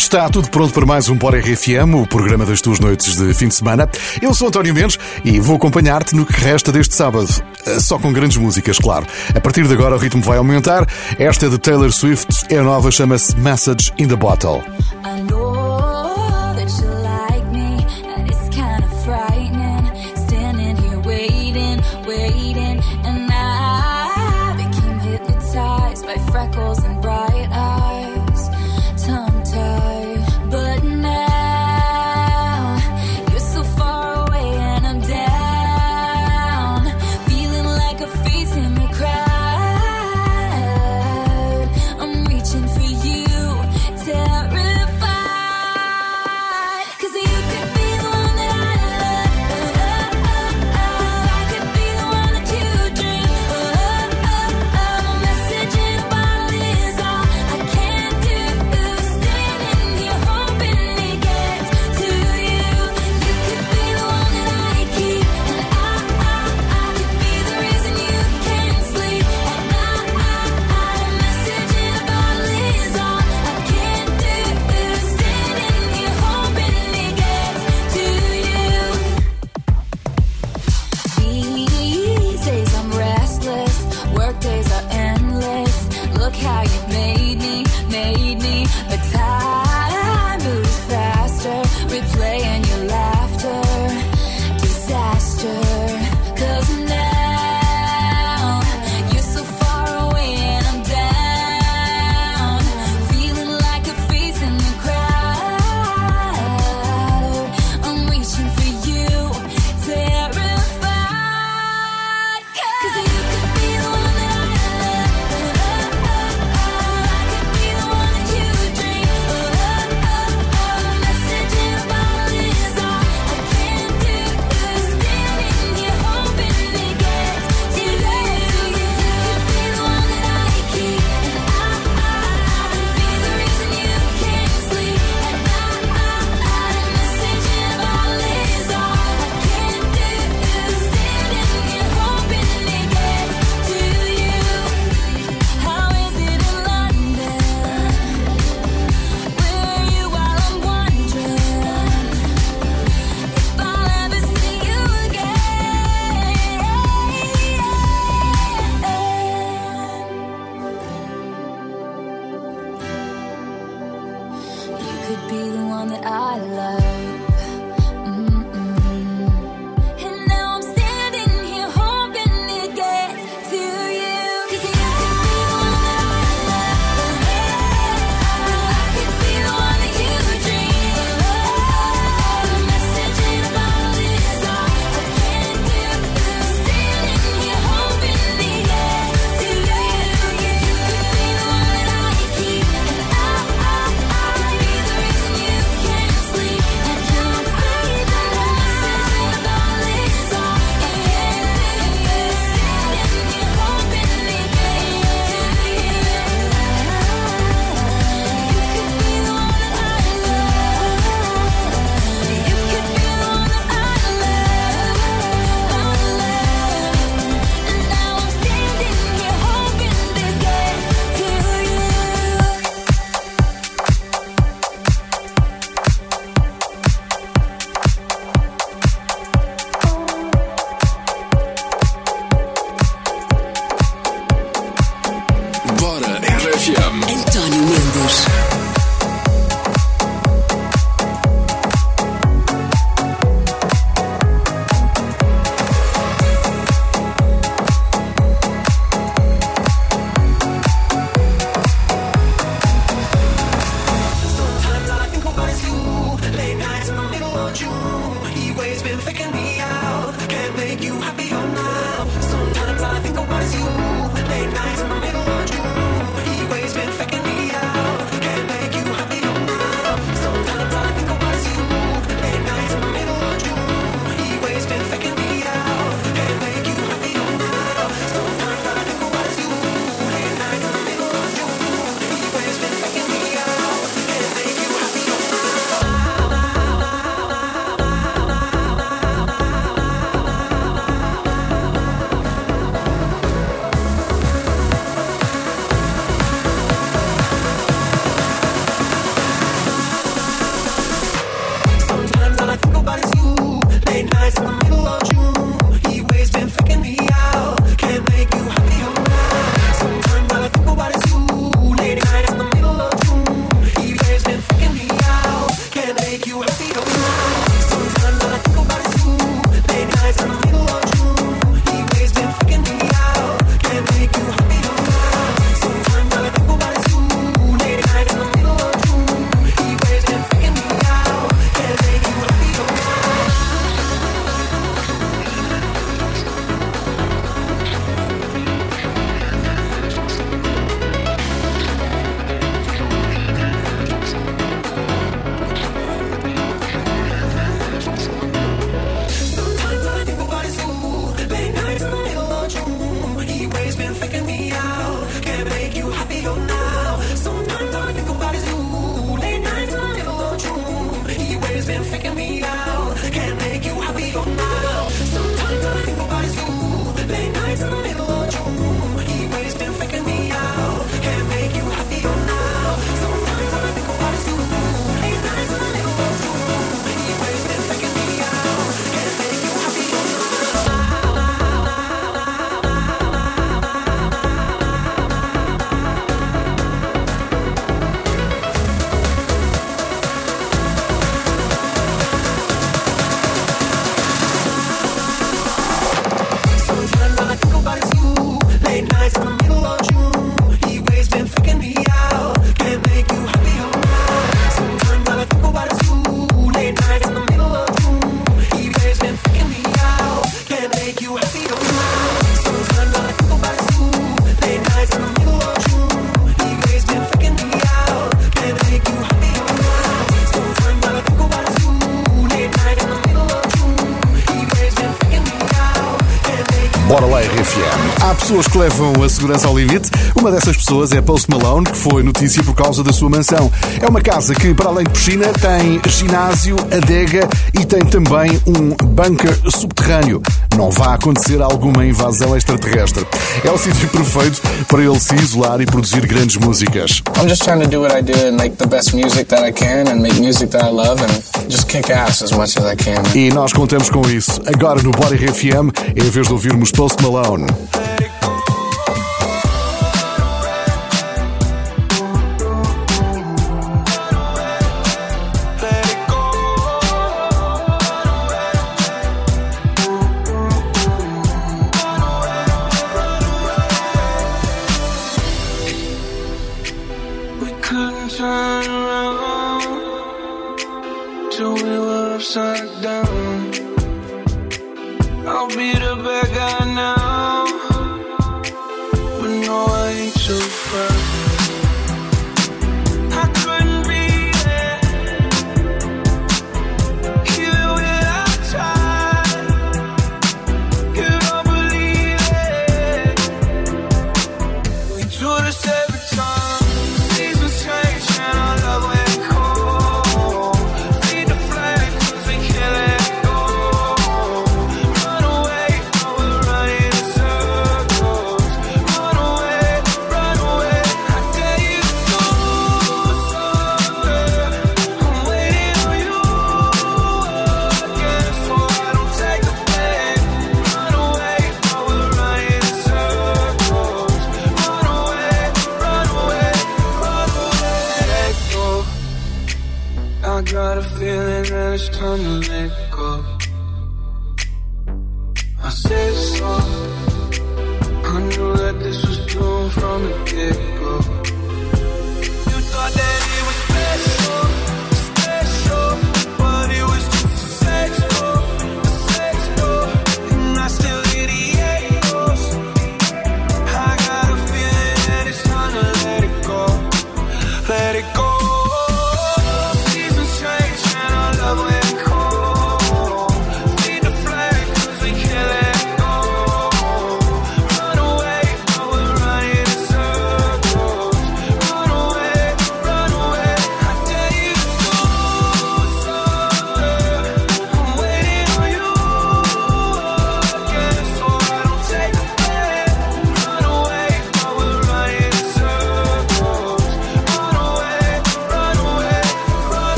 Está tudo pronto para mais um Bora RFM, o programa das tuas noites de fim de semana. Eu sou António Mendes e vou acompanhar-te no que resta deste sábado. Só com grandes músicas, claro. A partir de agora o ritmo vai aumentar. Esta é de Taylor Swift, é nova, chama-se Message in the Bottle. appetite. Segurança ao limite. Uma dessas pessoas é Post Malone, que foi notícia por causa da sua mansão. É uma casa que, para além de piscina, tem ginásio, adega e tem também um bunker subterrâneo. Não vai acontecer alguma invasão extraterrestre. É o sítio perfeito para ele se isolar e produzir grandes músicas. I'm just trying to do what I do and make the best music that I can and make music that I love and just kick ass as much as I can. E nós contamos com isso. Agora no Body RFM, em vez de ouvirmos Post Malone. I got a feeling that it's time to let go. I said so. I knew that this was doomed from the get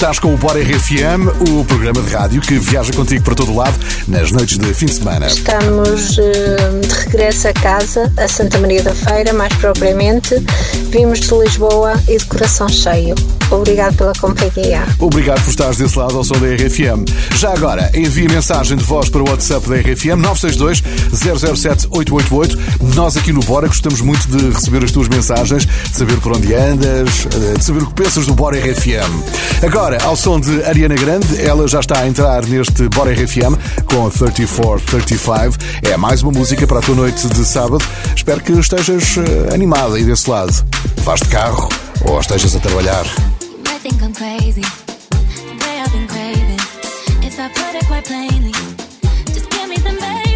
Estás com o Bora RFM, o programa de rádio que viaja contigo para todo lado nas noites de fim de semana. Estamos eh, de regresso a casa, a Santa Maria da Feira, mais propriamente. Vimos de Lisboa e de coração cheio. Obrigado pela companhia. Obrigado por estares desse lado ao som da RFM. Já agora, envie mensagem de voz para o WhatsApp da RFM 962 007 888. Nós aqui no Bora gostamos muito de receber as tuas mensagens, de saber por onde andas, eh, de saber o que pensas do Bora RFM. Agora, Agora, ao som de Ariana Grande, ela já está a entrar neste Bora RFM com 3435. É mais uma música para a tua noite de sábado. Espero que estejas eh, animada aí desse lado. Vás de carro ou estejas a trabalhar. Just give me the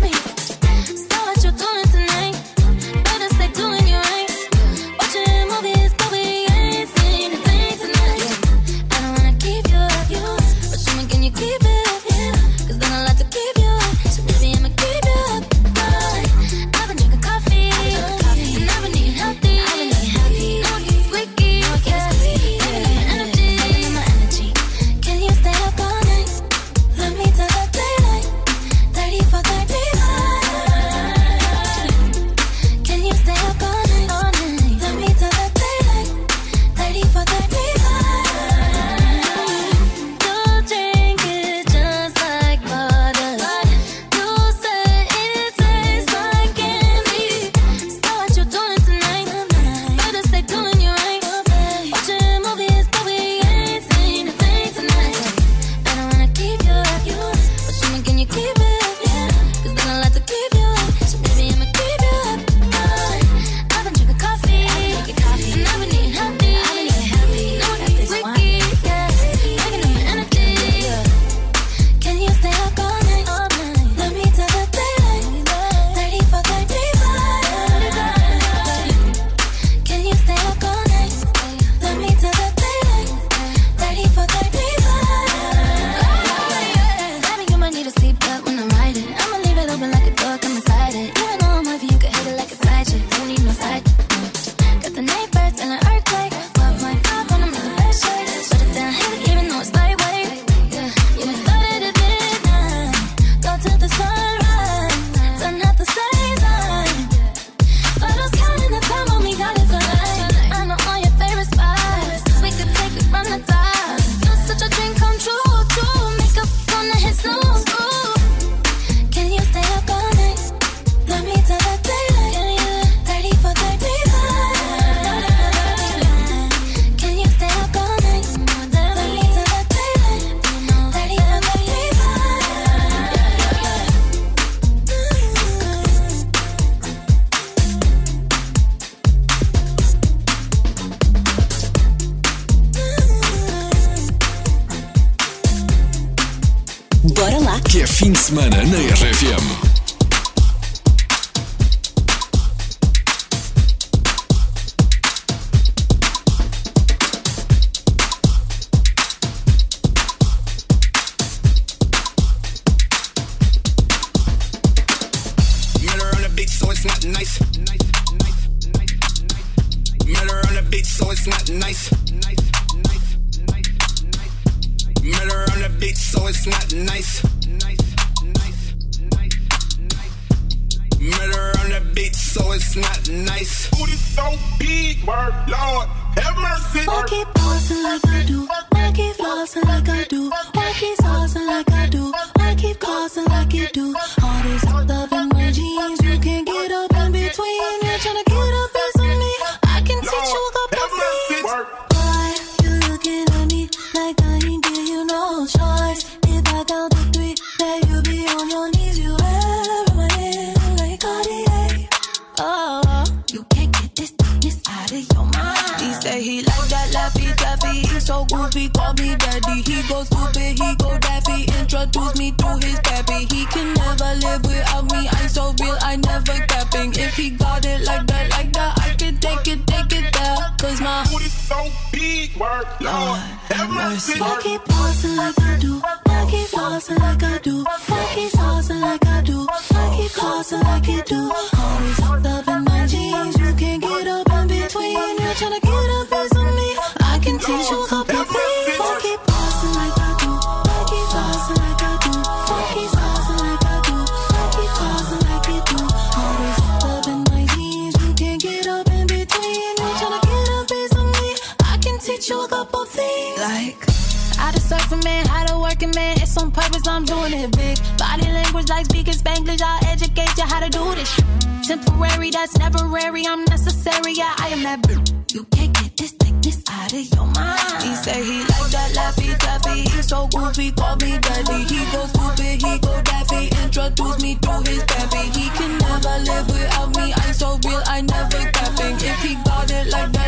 semana na RFM. Goofy, call me daddy. He go stupid, he go daffy. Introduce me to his pappy. He can never live without me. I'm so real, I never capping. If he got it like that, like that, I can take it, take it there. Cause my Booty so big, work, Lord, have mercy. I keep flossing like I do. I keep flossing like I do. I keep saucing like I do. I keep flossing like you do. Always hooked up in my jeans. You can't get up Purpose, I'm doing it big. Body language like speaking Spanglish. I'll educate you how to do this. Temporary, that's temporary. I'm necessary. Yeah, I am that. You can't get this thickness out of your mind. He say he like that laffy taffy. he's so goofy, call me daddy. He go stupid, he go daffy. Introduce me to his baby. He can never live without me. I'm so real, I never capping. If he got it like that,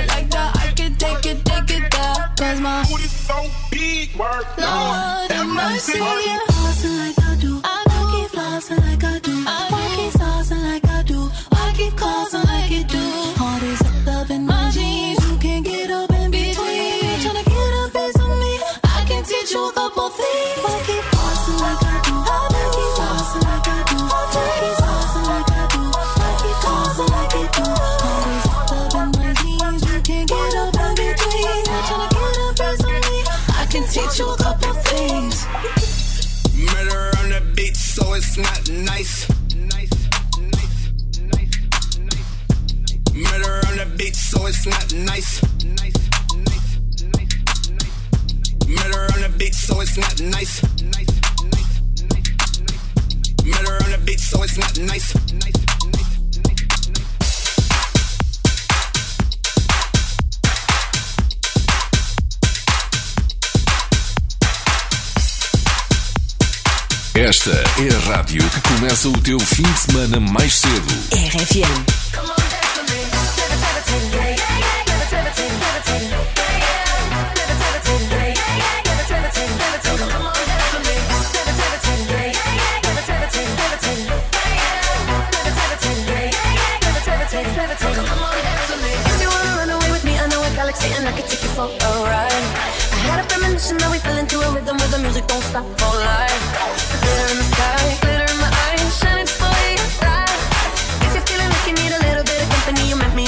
take it, take it there. Cause my Booty so big, work, Lord have mercy. I keep flossing like I do. I keep flossing like I do. I keep saucing like I do. I keep causing like you do. All this hooked up in my jeans. You can't get up in between. You're tryna get a piece of me. I can teach you a couple things. Começa o teu fim de semana mais cedo. RFM. If you wanna run away with me, I know a galaxy and I can take you for a ride. I had a premonition that we fell into a rhythm where the music don't stop for life. Glitter in the sky, you need a little bit of company, you met me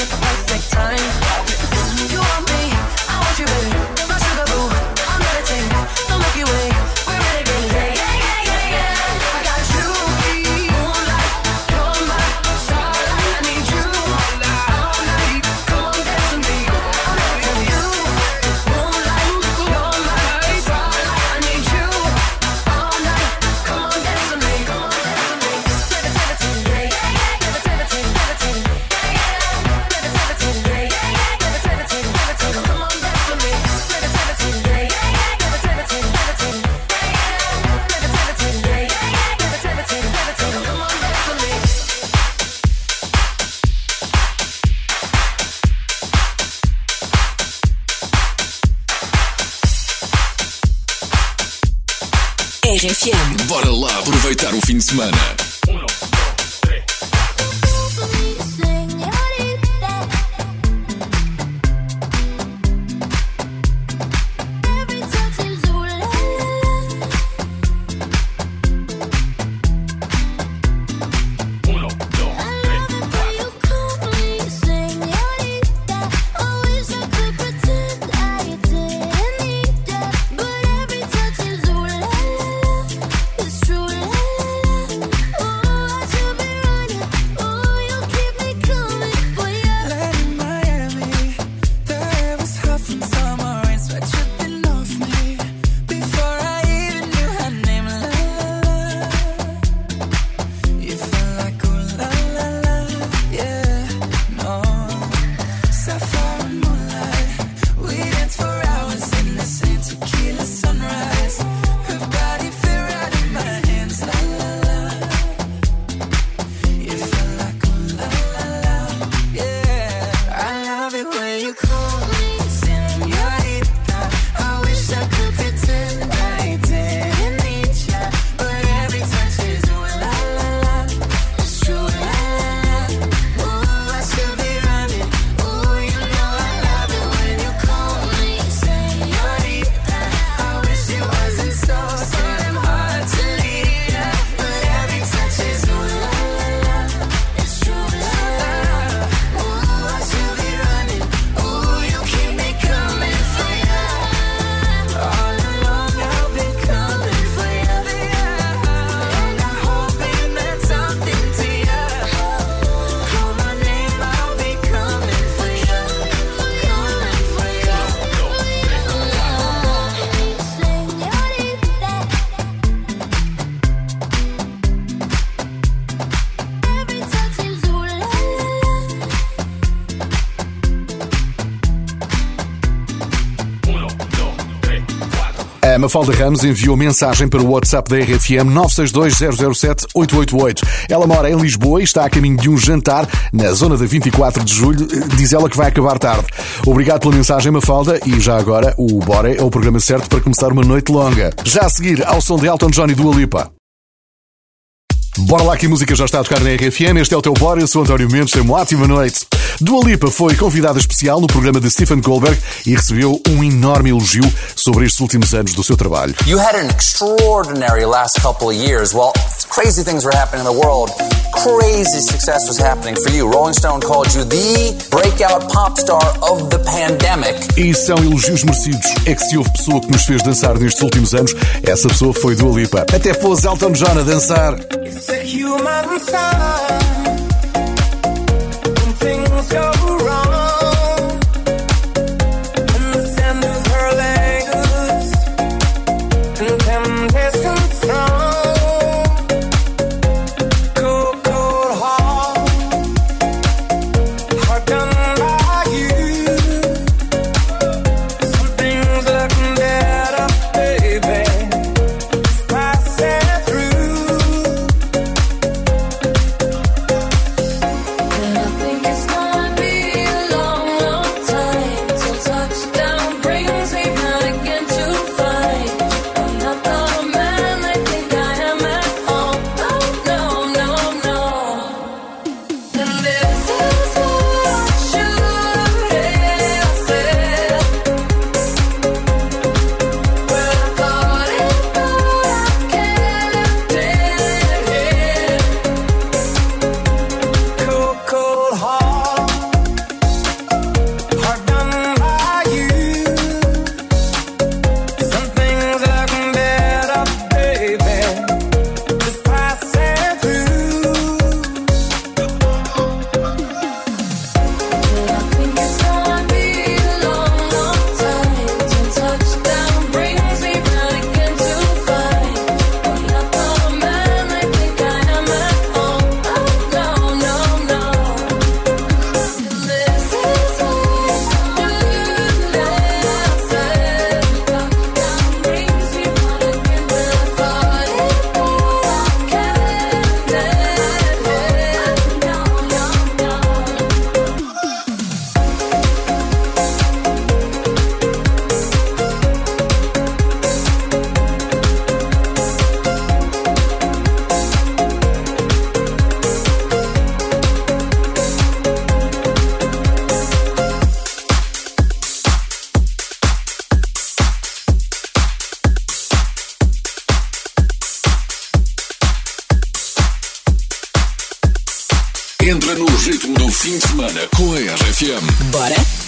Mafalda Ramos enviou mensagem para o WhatsApp da RFM 962-007-888. Ela mora em Lisboa e está a caminho de um jantar na zona da 24 de julho. Diz ela que vai acabar tarde. Obrigado pela mensagem, Mafalda. E já agora, o Bora é o programa certo para começar uma noite longa. Já a seguir, ao som de Elton John e Dua Lipa. Bora lá que a música já está a tocar na RFM. Este é o teu Bora, eu sou António Mendes, tenha uma ótima noite. Dua Lipa foi convidada especial no programa de Stephen Goldberg e recebeu um enorme elogio sobre estes últimos anos do seu trabalho. You had an extraordinary last couple of years. Well, crazy things were happening in the world. Crazy success was happening for you. Rolling Stone called you the breakout pop star of the pandemic. E são elogios merecidos. É que se houve pessoa que nos fez dançar nestes últimos anos, essa pessoa foi Dua Lipa. Até pôs Elton John a dançar. It's a human sign comes your wrong? Ritmo do fim de semana com a RFM. Bora?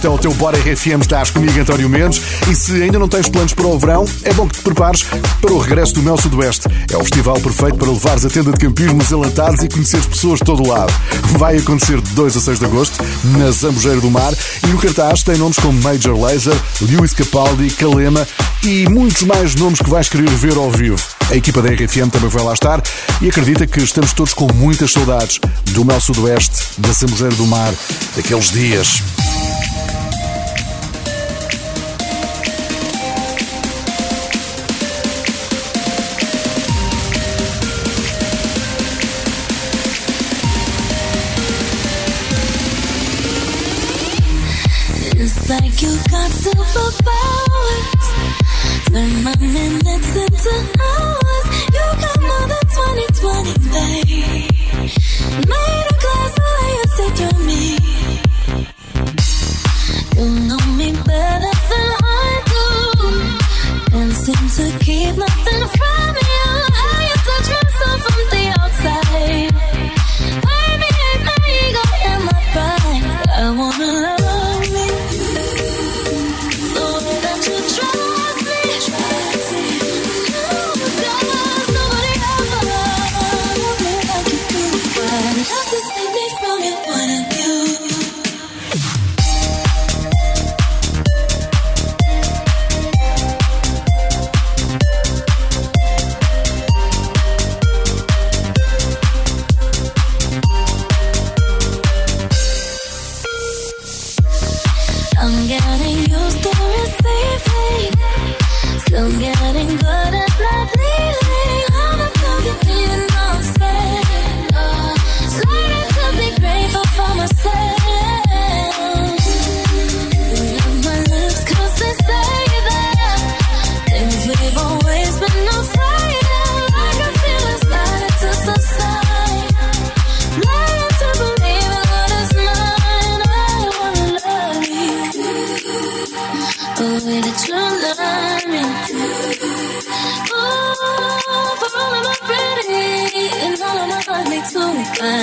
Este é o teu Bora RFM, estás comigo, António Mendes. E se ainda não tens planos para o verão, é bom que te prepares para o regresso do Mel Sudoeste. É o festival perfeito para levares a tenda de campismo, os enlatados e conheceres pessoas de todo o lado. Vai acontecer de 2 a 6 de agosto, na Zambujeira do Mar, e no cartaz tem nomes como Major Laser, Lewis Capaldi, Kalema e muitos mais nomes que vais querer ver ao vivo. A equipa da RFM também vai lá estar e acredita que estamos todos com muitas saudades do Mel Sudoeste, da Zambujeira do Mar, daqueles dias. got superpowers. Turn my minutes into hours. You got more than 2020, babe.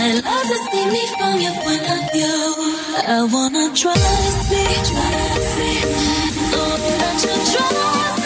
I love to see me from your point of view. I wanna trust me, trust me. Oh, that you trust.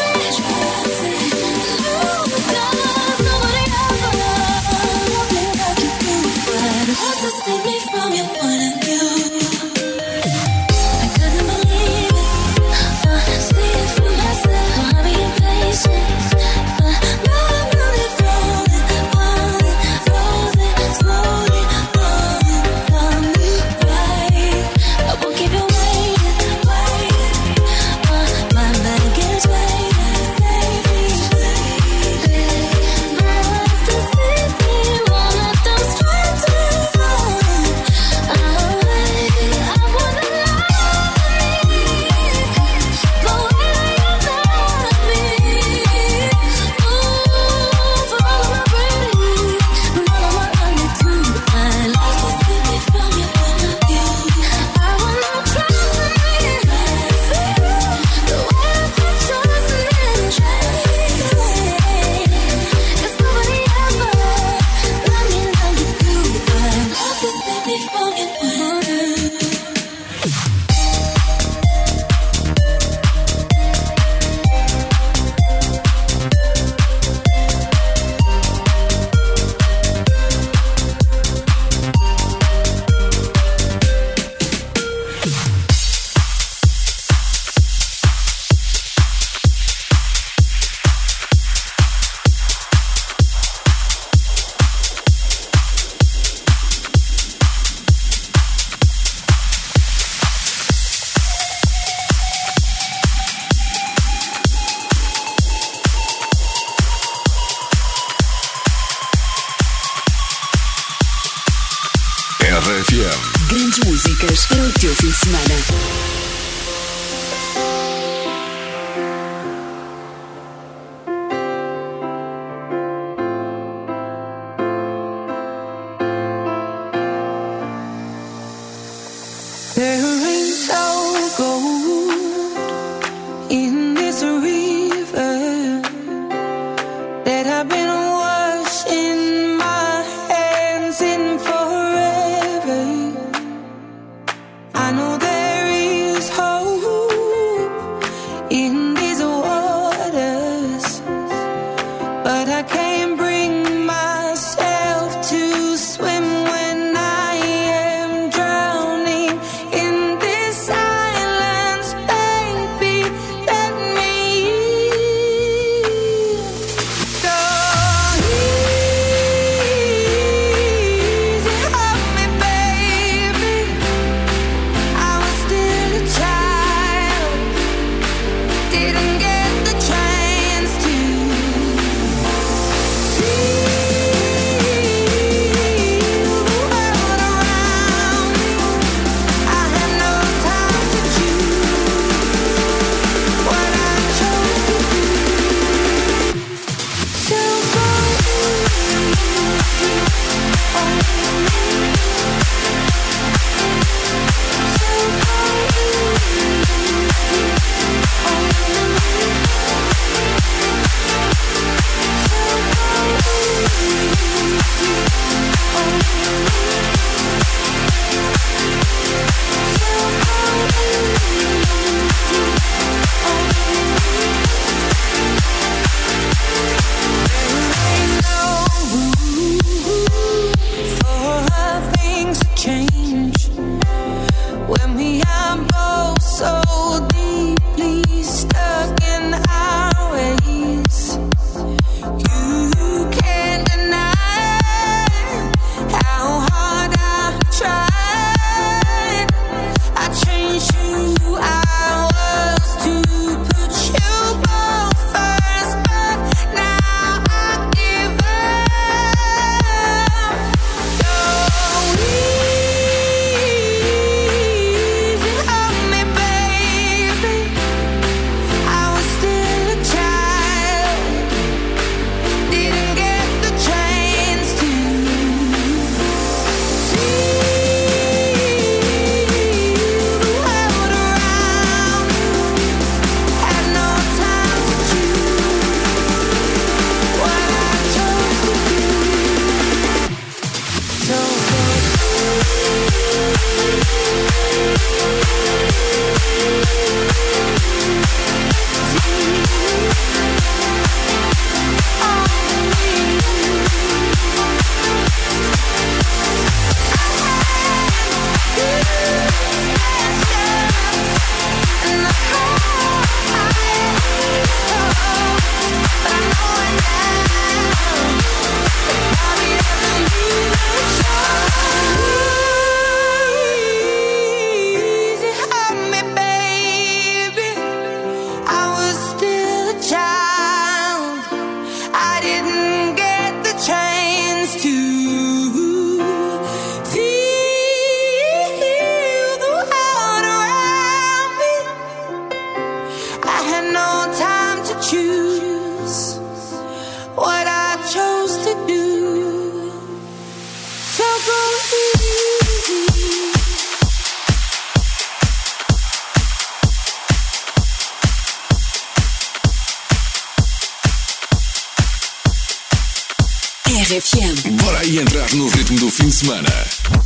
Entrar no ritmo do fim de semana.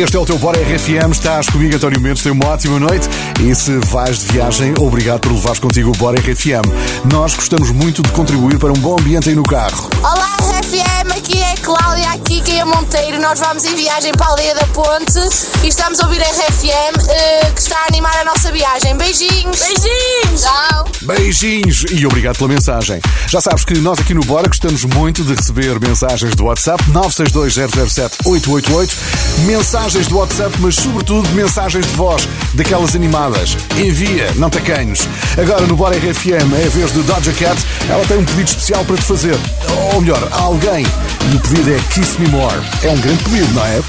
Este é o teu Bora RFM, estás comigo, António Mendes, tem uma ótima noite e se vais de viagem, obrigado por levares contigo o Bora RFM. Nós gostamos muito de contribuir para um bom ambiente aí no carro. Olá RFM, aqui é Cláudia, aqui é Monteiro. Nós vamos em viagem para a Aldeia da Ponte e estamos a ouvir a RFM eh, que está a animar a nossa viagem. Beijinhos! Beijinhos! Tchau! Beijinhos e obrigado pela mensagem. Já sabes que nós aqui no Bora gostamos muito de receber mensagens do WhatsApp 962-007-888, mensagens do WhatsApp, mas sobretudo mensagens de voz, daquelas animadas. Envia, não tacanhos. Agora no Bora RFM é a vez de Doja Cat, ela tem um pedido especial para te fazer. Ou melhor, a alguém. E o pedido é Kiss Me More. É um grande pedido, não é?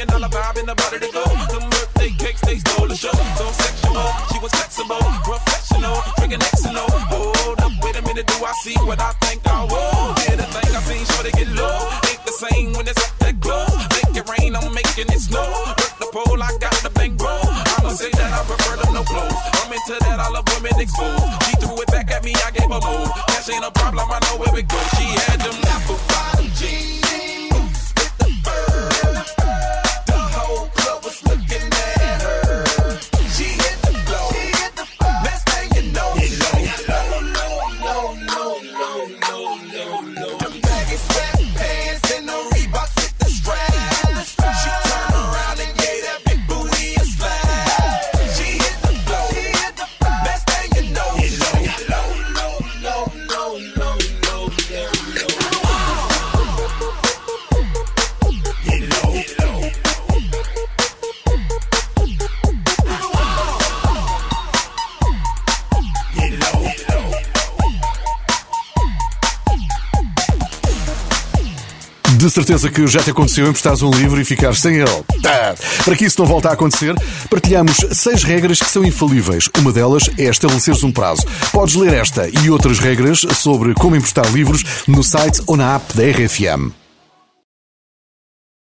Million dollar vibe in the body to go. Them birthday cakes, they stole the show. So sexual, she was flexible, professional, drinking Xano. Hold up, wait a minute, do I see what I think I will? Did a thing I seen, sure to get low. Ain't the same when it's up that close. Make it rain, I'm making it snow. Work the pole, I got the bang bro. I'ma say that I prefer them no clothes. I'm into that, I love women exposed. She threw it back at me, I gave her move. Cash ain't a problem, I know where it goes. She Certeza que já te aconteceu emprestares um livro e ficares sem ele. Tá. Para que isso não volte a acontecer, partilhamos seis regras que são infalíveis. Uma delas é estabeleceres um prazo. Podes ler esta e outras regras sobre como emprestar livros no site ou na app da RFM.